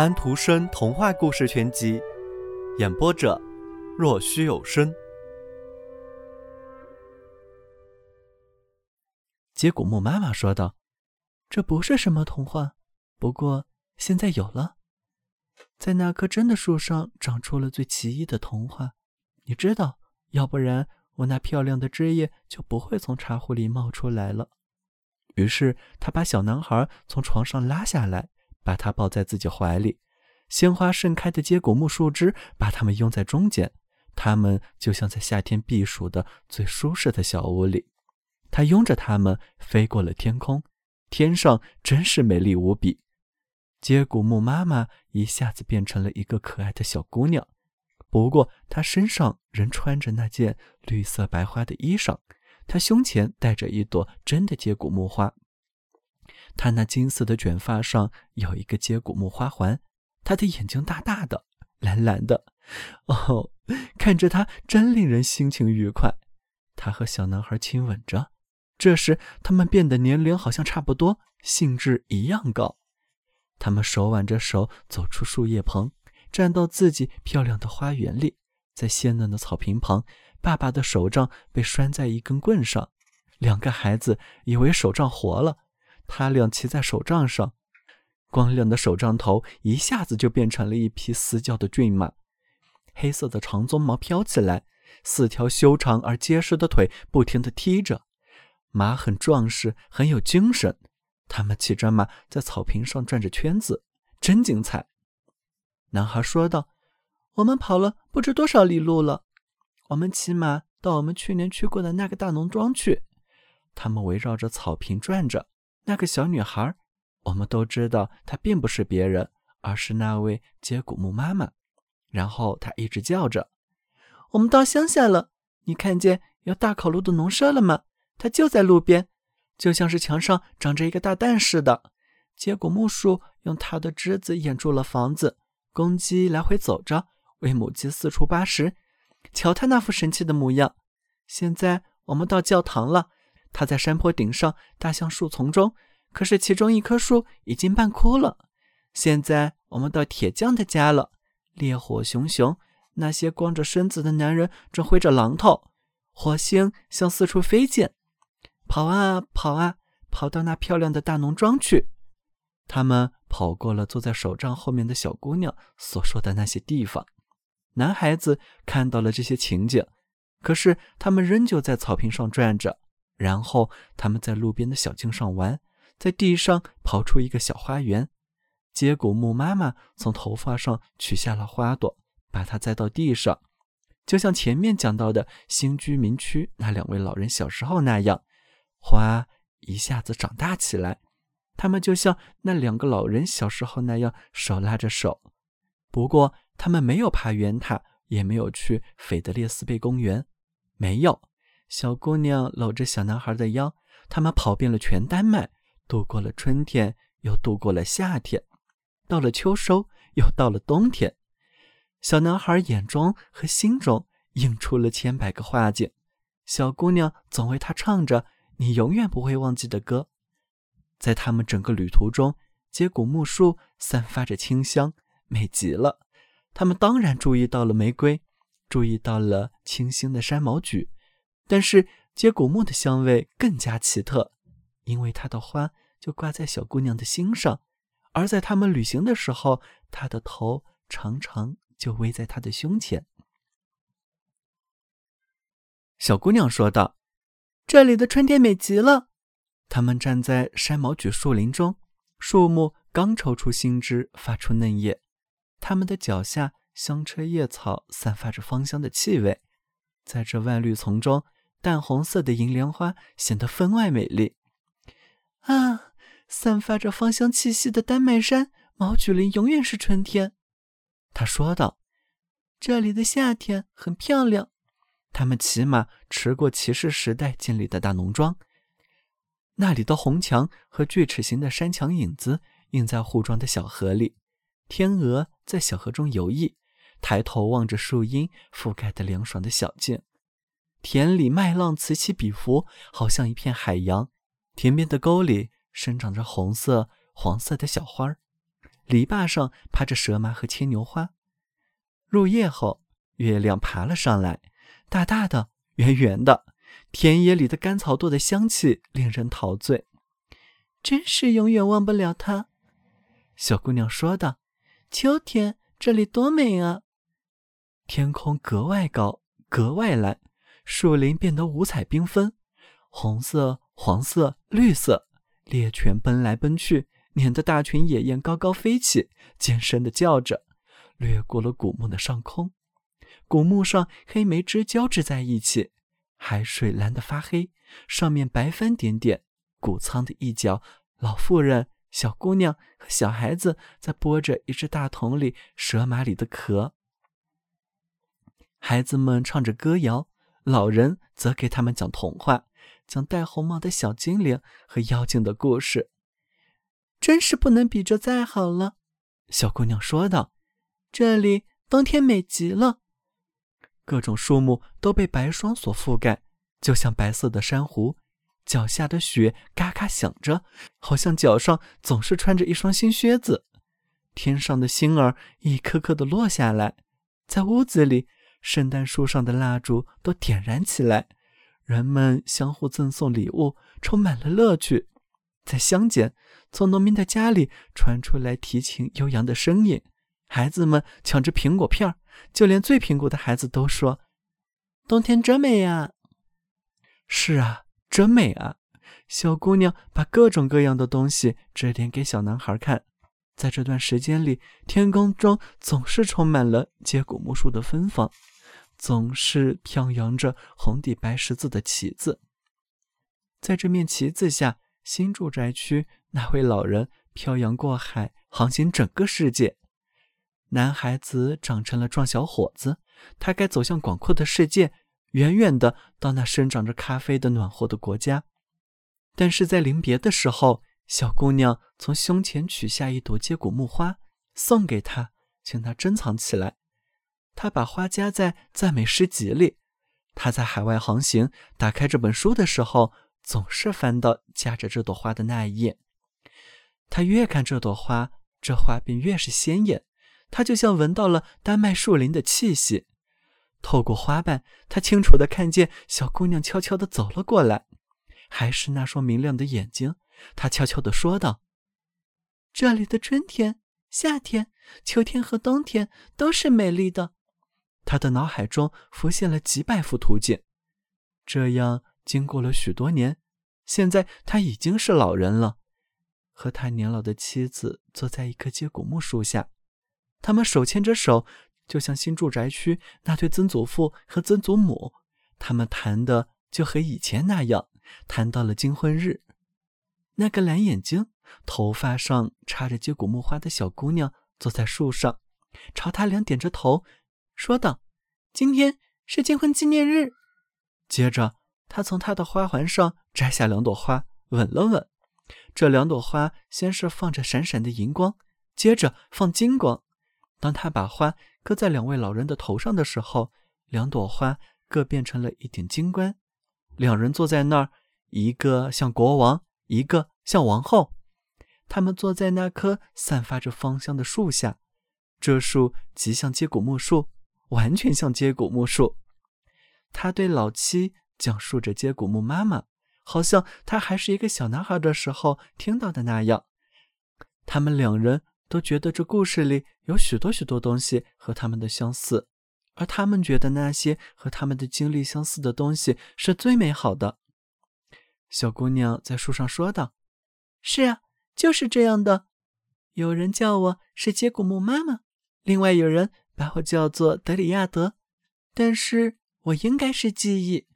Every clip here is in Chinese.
安徒生童话故事全集，演播者：若虚有声。接骨木妈妈说道：“这不是什么童话，不过现在有了，在那棵真的树上长出了最奇异的童话。你知道，要不然我那漂亮的枝叶就不会从茶壶里冒出来了。”于是他把小男孩从床上拉下来。把他抱在自己怀里，鲜花盛开的接骨木树枝把他们拥在中间，他们就像在夏天避暑的最舒适的小屋里。他拥着他们飞过了天空，天上真是美丽无比。接骨木妈妈一下子变成了一个可爱的小姑娘，不过她身上仍穿着那件绿色白花的衣裳，她胸前戴着一朵真的接骨木花。他那金色的卷发上有一个接骨木花环，他的眼睛大大的，蓝蓝的，哦，看着他真令人心情愉快。他和小男孩亲吻着，这时他们变得年龄好像差不多，兴致一样高。他们手挽着手走出树叶棚，站到自己漂亮的花园里，在鲜嫩的草坪旁，爸爸的手杖被拴在一根棍上，两个孩子以为手杖活了。他俩骑在手杖上，光亮的手杖头一下子就变成了一匹嘶叫的骏马，黑色的长鬃毛飘起来，四条修长而结实的腿不停地踢着。马很壮实，很有精神。他们骑着马在草坪上转着圈子，真精彩。男孩说道：“我们跑了不知多少里路了，我们骑马到我们去年去过的那个大农庄去。”他们围绕着草坪转着。那个小女孩，我们都知道，她并不是别人，而是那位接骨木妈妈。然后她一直叫着：“我们到乡下了，你看见有大烤炉的农舍了吗？它就在路边，就像是墙上长着一个大蛋似的。接骨木树用它的枝子掩住了房子，公鸡来回走着，为母鸡四处扒食。瞧它那副神气的模样。现在我们到教堂了。”他在山坡顶上，大橡树丛中。可是其中一棵树已经半枯了。现在我们到铁匠的家了，烈火熊熊，那些光着身子的男人正挥着榔头，火星向四处飞溅。跑啊跑啊，跑到那漂亮的大农庄去。他们跑过了坐在手杖后面的小姑娘所说的那些地方。男孩子看到了这些情景，可是他们仍旧在草坪上转着。然后他们在路边的小径上玩，在地上刨出一个小花园。接骨木妈妈从头发上取下了花朵，把它栽到地上，就像前面讲到的新居民区那两位老人小时候那样，花一下子长大起来。他们就像那两个老人小时候那样手拉着手。不过他们没有爬圆塔，也没有去斐德列斯贝公园，没有。小姑娘搂着小男孩的腰，他们跑遍了全丹麦，度过了春天，又度过了夏天，到了秋收，又到了冬天。小男孩眼中和心中映出了千百个画景，小姑娘总为他唱着你永远不会忘记的歌。在他们整个旅途中，接骨木树散发着清香，美极了。他们当然注意到了玫瑰，注意到了清新的山毛榉。但是接骨木的香味更加奇特，因为它的花就挂在小姑娘的心上，而在他们旅行的时候，她的头常常就偎在她的胸前。小姑娘说道：“这里的春天美极了。”他们站在山毛榉树林中，树木刚抽出新枝，发出嫩叶，他们的脚下香车叶草散发着芳香的气味，在这万绿丛中。淡红色的银莲花显得分外美丽。啊，散发着芳香气息的丹麦山毛榉林永远是春天，他说道。这里的夏天很漂亮。他们骑马驰过骑士时代建立的大农庄，那里的红墙和锯齿形的山墙影子映在护庄的小河里。天鹅在小河中游弋，抬头望着树荫覆盖的凉爽的小径。田里麦浪此起彼伏，好像一片海洋。田边的沟里生长着红色、黄色的小花儿。篱笆上趴着蛇麻和牵牛花。入夜后，月亮爬了上来，大大的，圆圆的。田野里的甘草垛的香气令人陶醉，真是永远忘不了它。小姑娘说道：“秋天这里多美啊！天空格外高，格外蓝，树林变得五彩缤纷，红色、黄色、绿色，猎犬奔来奔去，撵得大群野雁高高飞起，尖声的叫着，掠过了古墓的上空。古墓上黑莓枝交织在一起。”海水蓝得发黑，上面白帆点点。谷仓的一角，老妇人、小姑娘和小孩子在剥着一只大桶里蛇麻里的壳。孩子们唱着歌谣，老人则给他们讲童话，讲戴红帽的小精灵和妖精的故事。真是不能比这再好了，小姑娘说道：“这里冬天美极了。”各种树木都被白霜所覆盖，就像白色的珊瑚。脚下的雪嘎嘎响着，好像脚上总是穿着一双新靴子。天上的星儿一颗颗的落下来，在屋子里，圣诞树上的蜡烛都点燃起来，人们相互赠送礼物，充满了乐趣。在乡间，从农民的家里传出来提琴悠扬的声音。孩子们抢着苹果片儿，就连最贫苦的孩子都说：“冬天真美呀！”是啊，真美啊！小姑娘把各种各样的东西指点给小男孩看。在这段时间里，天空中总是充满了接骨木树的芬芳，总是飘扬着红底白十字的旗子。在这面旗子下，新住宅区那位老人漂洋过海，航行整个世界。男孩子长成了壮小伙子，他该走向广阔的世界，远远的到那生长着咖啡的暖和的国家。但是在临别的时候，小姑娘从胸前取下一朵接骨木花，送给他，请他珍藏起来。他把花夹在赞美诗集里。他在海外航行，打开这本书的时候，总是翻到夹着这朵花的那一页。他越看这朵花，这花便越是鲜艳。他就像闻到了丹麦树林的气息，透过花瓣，他清楚地看见小姑娘悄悄地走了过来，还是那双明亮的眼睛。他悄悄地说道：“这里的春天、夏天、秋天和冬天都是美丽的。”他的脑海中浮现了几百幅图景。这样，经过了许多年，现在他已经是老人了，和他年老的妻子坐在一棵接骨木树下。他们手牵着手，就像新住宅区那对曾祖父和曾祖母。他们谈的就和以前那样，谈到了金婚日。那个蓝眼睛、头发上插着接骨木花的小姑娘坐在树上，朝他俩点着头，说道：“今天是结婚纪念日。”接着，他从他的花环上摘下两朵花，吻了吻。这两朵花先是放着闪闪的银光，接着放金光。当他把花搁在两位老人的头上的时候，两朵花各变成了一顶金冠。两人坐在那儿，一个像国王，一个像王后。他们坐在那棵散发着芳香的树下，这树极像接骨木树，完全像接骨木树。他对老七讲述着接骨木妈妈，好像他还是一个小男孩的时候听到的那样。他们两人。都觉得这故事里有许多许多东西和他们的相似，而他们觉得那些和他们的经历相似的东西是最美好的。小姑娘在树上说道：“是啊，就是这样的。有人叫我是接骨木妈妈，另外有人把我叫做德里亚德，但是我应该是记忆。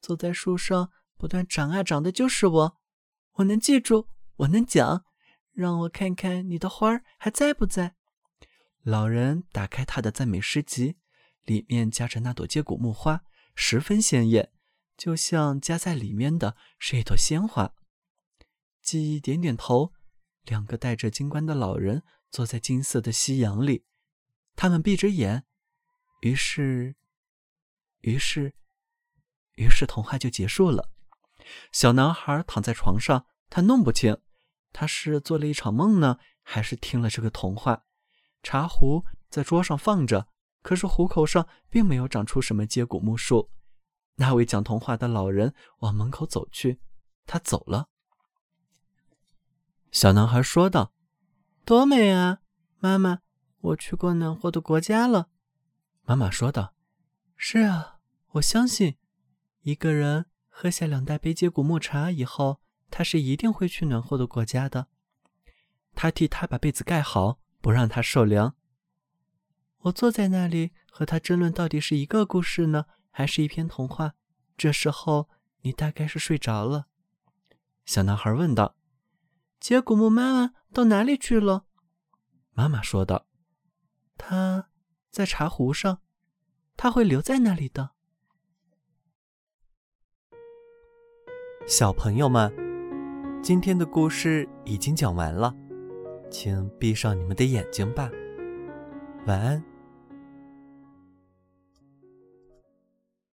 坐在树上不断长啊长的就是我，我能记住，我能讲。”让我看看你的花儿还在不在。老人打开他的赞美诗集，里面夹着那朵接骨木花，十分鲜艳，就像夹在里面的是一朵鲜花。记忆点点头。两个戴着金冠的老人坐在金色的夕阳里，他们闭着眼。于是，于是，于是童话就结束了。小男孩躺在床上，他弄不清。他是做了一场梦呢，还是听了这个童话。茶壶在桌上放着，可是壶口上并没有长出什么接骨木树。那位讲童话的老人往门口走去，他走了。小男孩说道：“多美啊，妈妈！我去过暖和的国家了。”妈妈说道：“是啊，我相信，一个人喝下两大杯接骨木茶以后，他是一定会去暖和的国家的。”他替他把被子盖好，不让他受凉。我坐在那里和他争论，到底是一个故事呢，还是一篇童话？这时候你大概是睡着了。小男孩问道：“接骨木妈妈到哪里去了？”妈妈说道：“他在茶壶上，他会留在那里的。”小朋友们，今天的故事已经讲完了。请闭上你们的眼睛吧，晚安。